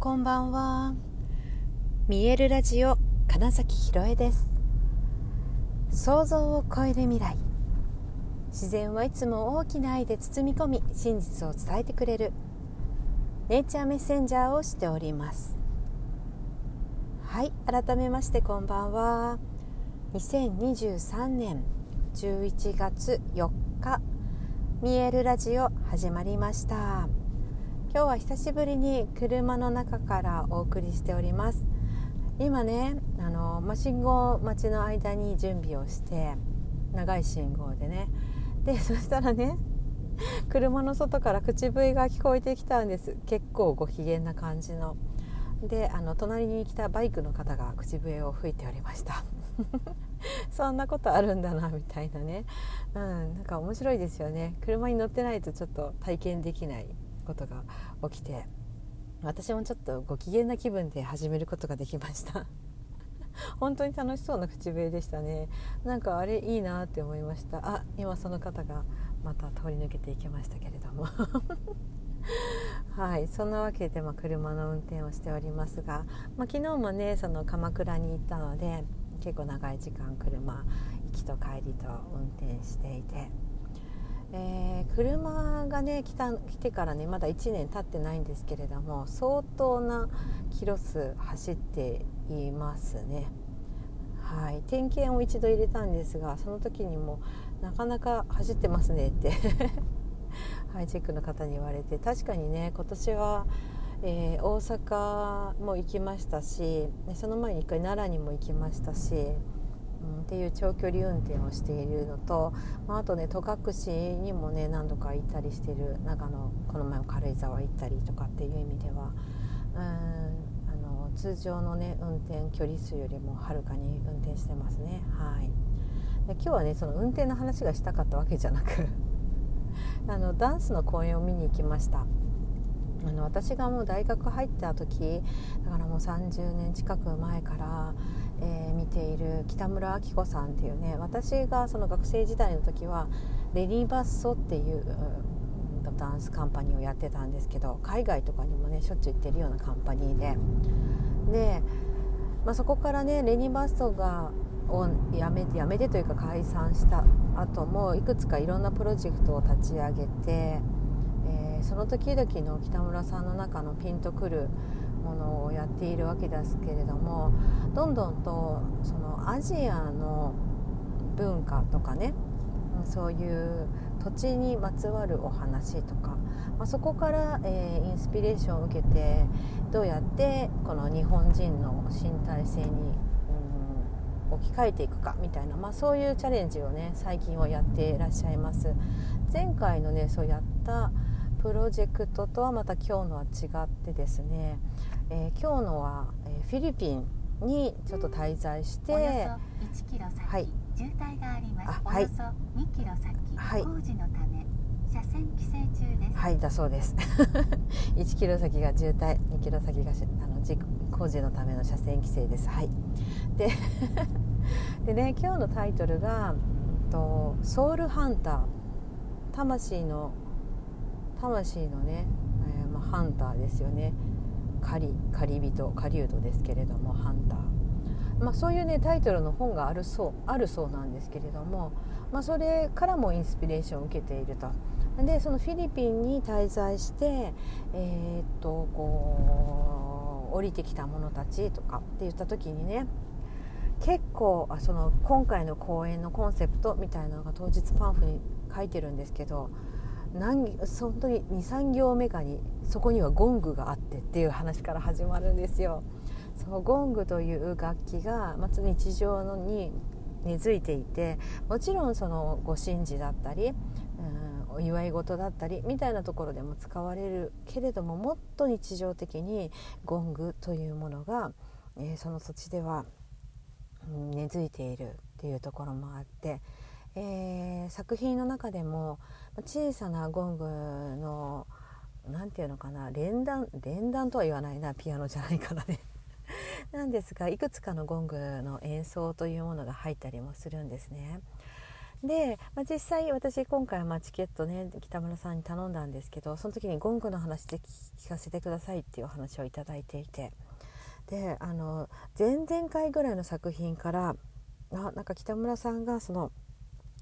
こんばんは。見えるラジオ金崎ひろえです。想像を超える未来。自然はいつも大きな愛で包み込み真実を伝えてくれる。ネイチャーメッセンジャーをしております。はい改めましてこんばんは。2023年11月4日見えるラジオ始まりました。今日は久しぶりに車の中からお送りしております。今ねあの、ま信号待ちの間に準備をして長い信号でね。で そしたらね車の外から口笛が聞こえてきたんです。結構ご機嫌な感じの。であの隣に来たバイクの方が口笛を吹いておりました。そんなことあるんだなみたいなね、うん、なんか面白いですよね。車に乗ってないとちょっと体験できない。ことが起きて私もちょっとご機嫌な気分で始めることができました。本当に楽しそうな口笛でしたね。なんかあれいいなって思いました。あ今その方がまた通り抜けていきましたけれども。はいそんなわけで、まあ、車の運転をしておりますが、まあ、昨日もねその鎌倉に行ったので結構長い時間車行きと帰りと運転していてえー、車がね来た来てからねまだ1年経ってないんですけれども相当なキロ数走っていますね。はい、点検を一度入れたんですがその時にもなかなか走ってますねって はい、チェックの方に言われて確かにね今年は、えー、大阪も行きましたしその前に1回奈良にも行きましたしうん、っていう長距離運転をしているのと、まあ、あとね戸隠にもね何度か行ったりしてる長野この前も軽井沢行ったりとかっていう意味ではうんあの通常のね運転距離数よりもはるかに運転してますね。はい、で今日はねその運転の話がしたかったわけじゃなく あのダンスの公演を見に行きました。あの私がもう大学入った時だからもう30年近く前から、えー、見ている北村明子さんっていうね私がその学生時代の時はレリーバッソっていうダンスカンパニーをやってたんですけど海外とかにもねしょっちゅう行ってるようなカンパニーでで、まあ、そこからねレニー・バッソがをやめてやめてというか解散した後もいくつかいろんなプロジェクトを立ち上げて。ー、その時々の北村さんの中のピンとくるものをやっているわけですけれどもどんどんとそのアジアの文化とかねそういう土地にまつわるお話とか、まあ、そこから、えー、インスピレーションを受けてどうやってこの日本人の身体性に、うん、置き換えていくかみたいな、まあ、そういうチャレンジをね最近はやっていらっしゃいます。前回のねそうやったプロジェクトとはまた今日のは違ってですね、えー、今日のは、えー、フィリピンにちょっと滞在しておよそ1キロ先、はい、渋滞があります。はい、およそ2キロ先、はい、工事のため車線規制中です。はいだそうです。1キロ先が渋滞2キロ先があの工事のための車線規制です。はい。で でね今日のタイトルがと「ソウルハンター」魂の魂のね、えー、まあ、ハンターですよね。狩り狩り人狩人ですけれどもハンター、まあ、そういうねタイトルの本があるそうあるそうなんですけれども、まあ、それからもインスピレーションを受けていると。でそのフィリピンに滞在してえー、っとこう降りてきた者たちとかって言った時にね結構あその今回の公演のコンセプトみたいなのが当日パンフに書いてるんですけど何本当に23行目かにそこにはゴングがあってっていう話から始まるんですよ。そうゴングという楽器が、まず日常のに根付いていてもちろんそのご神事だったり、うん、お祝い事だったりみたいなところでも使われるけれどももっと日常的にゴングというものが、えー、その土地では、うん、根付いているっていうところもあって。えー、作品の中でも小さなゴングの何て言うのかな連弾連弾とは言わないなピアノじゃないからね なんですがいくつかのゴングの演奏というものが入ったりもするんですね。で、まあ、実際私今回はチケットね北村さんに頼んだんですけどその時にゴングの話で聞かせてくださいっていうお話をいただいていてであの前々回ぐらいの作品からあなんか北村さんがその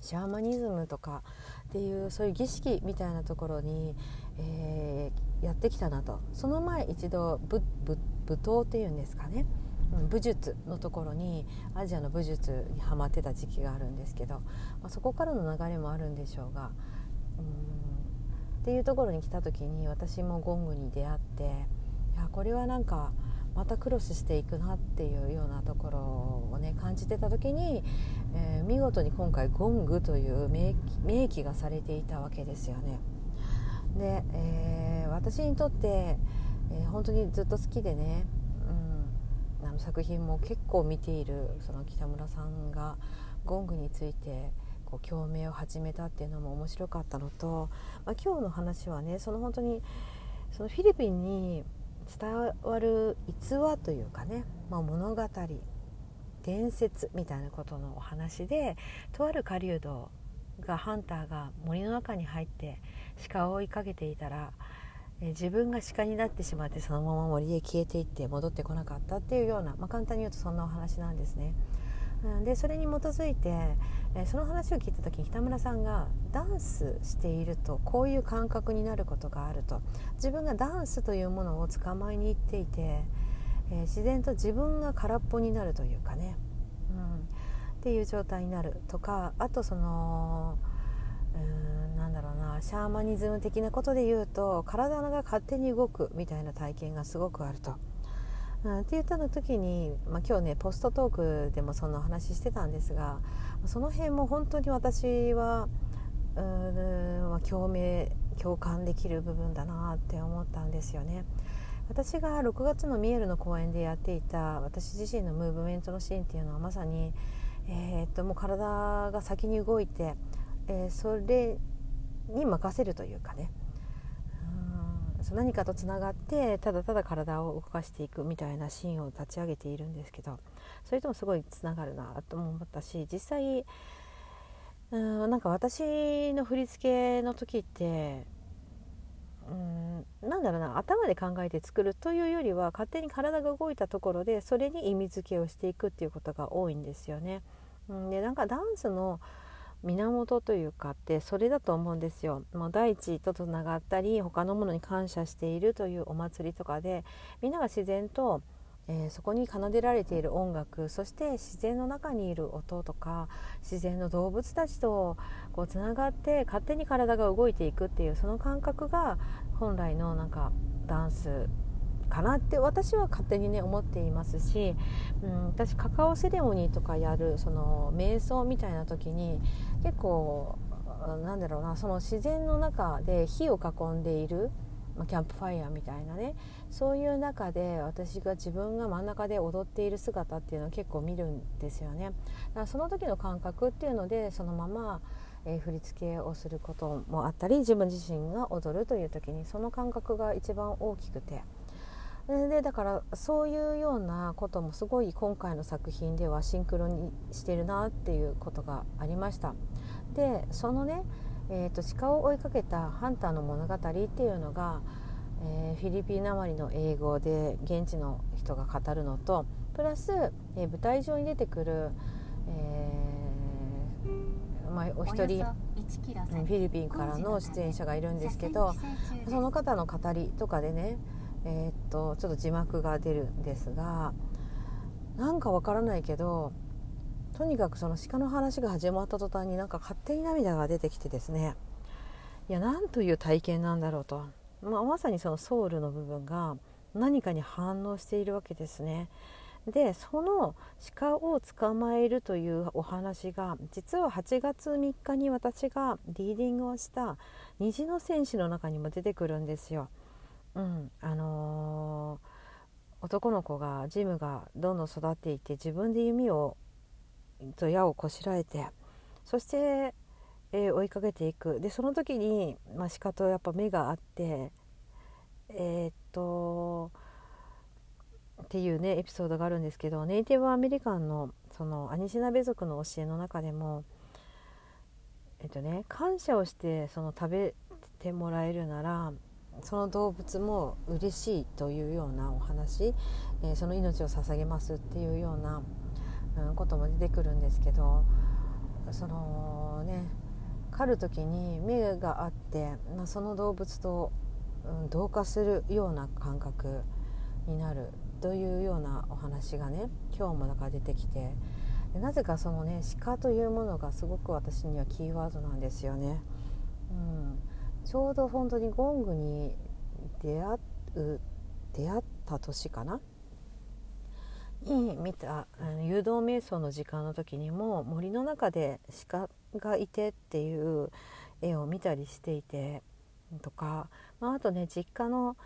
シャーマニズムとかっていうそういう儀式みたいなところに、えー、やってきたなと。その前一度武闘っていうんですかね。武術のところにアジアの武術にはまってた時期があるんですけど、まあ、そこからの流れもあるんでしょうがうんっていうところに来た時に私もゴングに出会っていやこれはなんかまたクロスしていくなっていうようなところをね感じてた時に、えー、見事に今回ゴングという名記がされていたわけですよね。で、えー、私にとって、えー、本当にずっと好きでねうんあの作品も結構見ているその北村さんがゴングについてこう共鳴を始めたっていうのも面白かったのと、まあ、今日の話はねその本当にそのフィリピンに伝わる逸話というかね、まあ、物語伝説みたいなことのお話でとある狩人がハンターが森の中に入って鹿を追いかけていたら自分が鹿になってしまってそのまま森へ消えていって戻ってこなかったっていうような、まあ、簡単に言うとそんなお話なんですね。でそれに基づいて、えその話を聞いた時に北村さんがダンスしているとこういう感覚になることがあると。自分がダンスというものを捕まえに行っていて、え自然と自分が空っぽになるというかね、うん、っていう状態になる。とかあとそのうーんなんだろうなシャーマニズム的なことで言うと体が勝手に動くみたいな体験がすごくあると。って言ったの時に、まあ、今日ねポストトークでもそんな話してたんですがその辺も本当に私はうん、共鳴共感できる部分だなって思ったんですよね。私が6月のミエルの公演でやっていた私自身のムーブメントのシーンっていうのはまさに、えー、っともう体が先に動いてえー、それに任せるというかねう何かとつながってただただ体を動かしていくみたいなシーンを立ち上げているんですけどそれともすごいつながるなと思ったし実際うんなんか私の振り付けの時ってうんなんだろうな頭で考えて作るというよりは勝手に体が動いたところでそれに意味付けをしていくっていうことが多いんですよね。うん、でなんかダンスの源というかってそれだと思うんですよ。もう大地とつながったり他のものに感謝しているというお祭りとかでみんなが自然と、えー、そこに奏でられている音楽そして自然の中にいる音とか自然の動物たちとこうつながって勝手に体が動いていくっていうその感覚が本来のなんかダンスかなって私は勝手にね思っていますし、うん、私カカオセレモニーとかやるその瞑想みたいな時に結構なんだろうなその自然の中で火を囲んでいる、まあ、キャンプファイヤーみたいなねそういう中で私が自分が真ん中で踊っている姿っていうのを結構見るんですよね。だからその時の感覚っていうのでそのままえー、振り付けをすることもあったり自分自身が踊るという時にその感覚が一番大きくてでだからそういうようなこともすごい今回の作品ではシンクロにしてるなっていうことがありました。でそのね、えーと、鹿を追いかけたハンターの物語っていうのが、えー、フィリピンなまりの英語で現地の人が語るのとプラス、えー、舞台上に出てくる、えーまあ、お一人フィリピンからの出演者がいるんですけどその方の語りとかでねえー、っとちょっと字幕が出るんですがなんかわからないけどとにかくその鹿の話が始まった途端になんか勝手に涙が出てきてですねいやなんという体験なんだろうと、まあ、まさにそのソウルの部分が何かに反応しているわけですね。でその鹿を捕まえるというお話が実は8月3日に私がリーディングをした虹の戦士の中にも出てくるんですよ。うんあのー、男の子がジムがどんどん育っていって自分で弓をと矢をこしらえてそして、えー、追いかけていく。でその時に、まあ、鹿とやっぱ目があってえー、っとっていうねエピソードがあるんですけどネイティブアメリカンのそのアニシナベ族の教えの中でもえっとね感謝をしてその食べてもらえるならその動物も嬉しいというようなお話、え、その命を捧げますっていうような、うん、ことも出てくるんですけどそのね狩る時に目があって、まあ、その動物と、うん、同化するような感覚になるというようなお話がね今日もだか出てきてなぜかそのね鹿というものがすごく私にはキーワードなんですよね。うん、ちょうど本当にゴングに出会う出会った年かな？に見た誘導瞑想の時間の時にも森の中で鹿がいてっていう絵を見たりしていてとか、まあ、あとね実家の、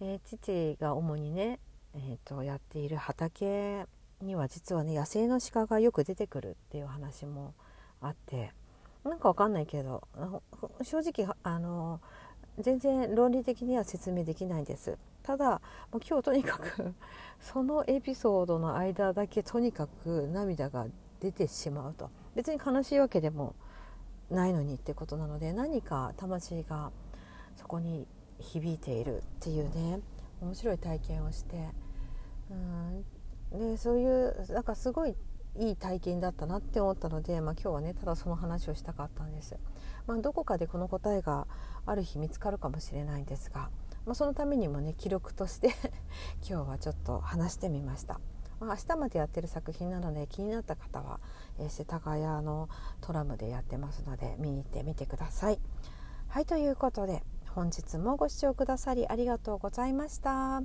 えー、父が主にね、えーと、やっている畑には実はね野生の鹿がよく出てくるっていう話もあって。なんかわかんないけど正直あの全然論理的には説明できないです。ただもう今日とにかく そのエピソードの間だけとにかく涙が出てしまうと。別に悲しいわけでもないのにってことなので何か魂がそこに響いているっていうね面白い体験をしてうん。でそういうなんかすごいいい体験だったなって思ったので、まあ、今日はねただその話をしたかったんです。まあ、どこかでこの答えがある日見つかるかもしれないんですが、まあ、そのためにもね記録として 今日はちょっと話してみました。まあ、明日までやってる作品なので気になった方は、えー、世田谷のトラムでやってますので見に行ってみてください。はいということで本日もご視聴くださりありがとうございました。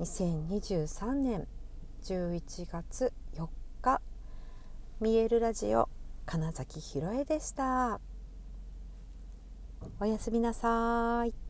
2023年11月4日見えるラジオ金崎ひろえでした。おやすみなさい。